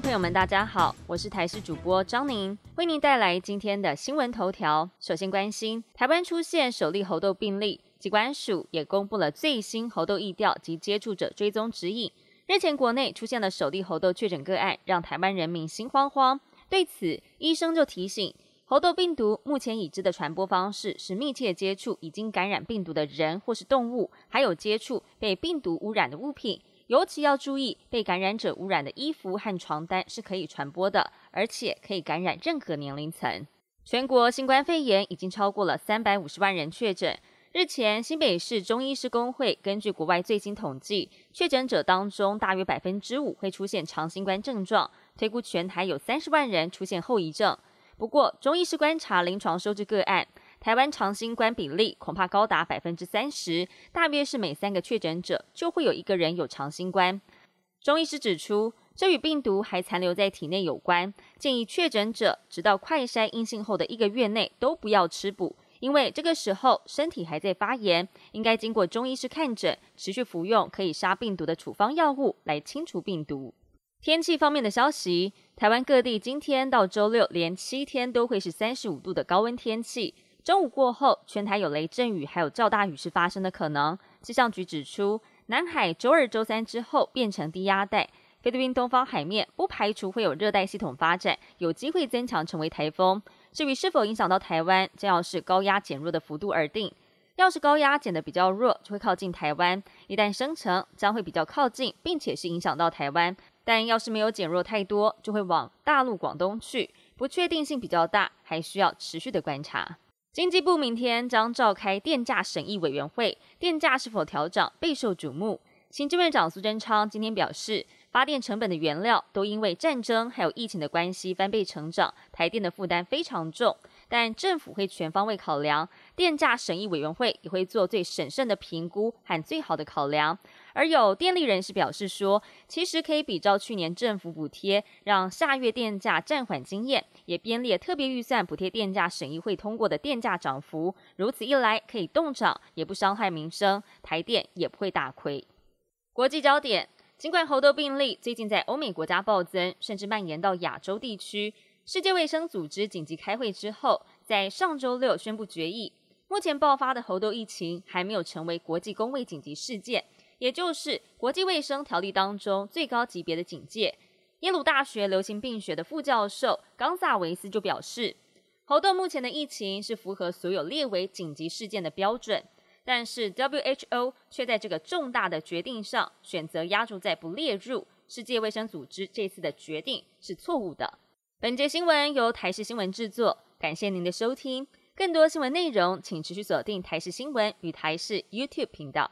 朋友们，大家好，我是台视主播张宁，为您带来今天的新闻头条。首先关心台湾出现首例猴痘病例，疾管署也公布了最新猴痘疫调及接触者追踪指引。日前国内出现了首例猴痘确诊个案，让台湾人民心慌慌。对此，医生就提醒，猴痘病毒目前已知的传播方式是密切接触已经感染病毒的人或是动物，还有接触被病毒污染的物品。尤其要注意，被感染者污染的衣服和床单是可以传播的，而且可以感染任何年龄层。全国新冠肺炎已经超过了三百五十万人确诊。日前，新北市中医师工会根据国外最新统计，确诊者当中大约百分之五会出现长新冠症状，推估全台有三十万人出现后遗症。不过，中医师观察临床收治个案。台湾长新冠比例恐怕高达百分之三十，大约是每三个确诊者就会有一个人有长新冠。中医师指出，这与病毒还残留在体内有关，建议确诊者直到快筛阴性后的一个月内都不要吃补，因为这个时候身体还在发炎，应该经过中医师看诊，持续服用可以杀病毒的处方药物来清除病毒。天气方面的消息，台湾各地今天到周六连七天都会是三十五度的高温天气。中午过后，全台有雷阵雨，还有较大雨势发生的可能。气象局指出，南海周二、周三之后变成低压带，菲律宾东方海面不排除会有热带系统发展，有机会增强成为台风。至于是否影响到台湾，将要是高压减弱的幅度而定。要是高压减得比较弱，就会靠近台湾；一旦生成，将会比较靠近，并且是影响到台湾。但要是没有减弱太多，就会往大陆广东去，不确定性比较大，还需要持续的观察。经济部明天将召开电价审议委员会，电价是否调整备受瞩目。行政院长苏贞昌今天表示，发电成本的原料都因为战争还有疫情的关系翻倍成长，台电的负担非常重。但政府会全方位考量，电价审议委员会也会做最审慎的评估和最好的考量。而有电力人士表示说，其实可以比照去年政府补贴，让下月电价暂缓经验，也编列特别预算补贴电价审议会通过的电价涨幅。如此一来，可以动涨，也不伤害民生，台电也不会大亏。国际焦点：尽管猴痘病例最近在欧美国家暴增，甚至蔓延到亚洲地区，世界卫生组织紧急开会之后，在上周六宣布决议，目前爆发的猴痘疫情还没有成为国际公卫紧急事件。也就是国际卫生条例当中最高级别的警戒。耶鲁大学流行病学的副教授冈萨维斯就表示，猴痘目前的疫情是符合所有列为紧急事件的标准，但是 WHO 却在这个重大的决定上选择压住在不列入。世界卫生组织这次的决定是错误的。本节新闻由台视新闻制作，感谢您的收听。更多新闻内容，请持续锁定台视新闻与台视 YouTube 频道。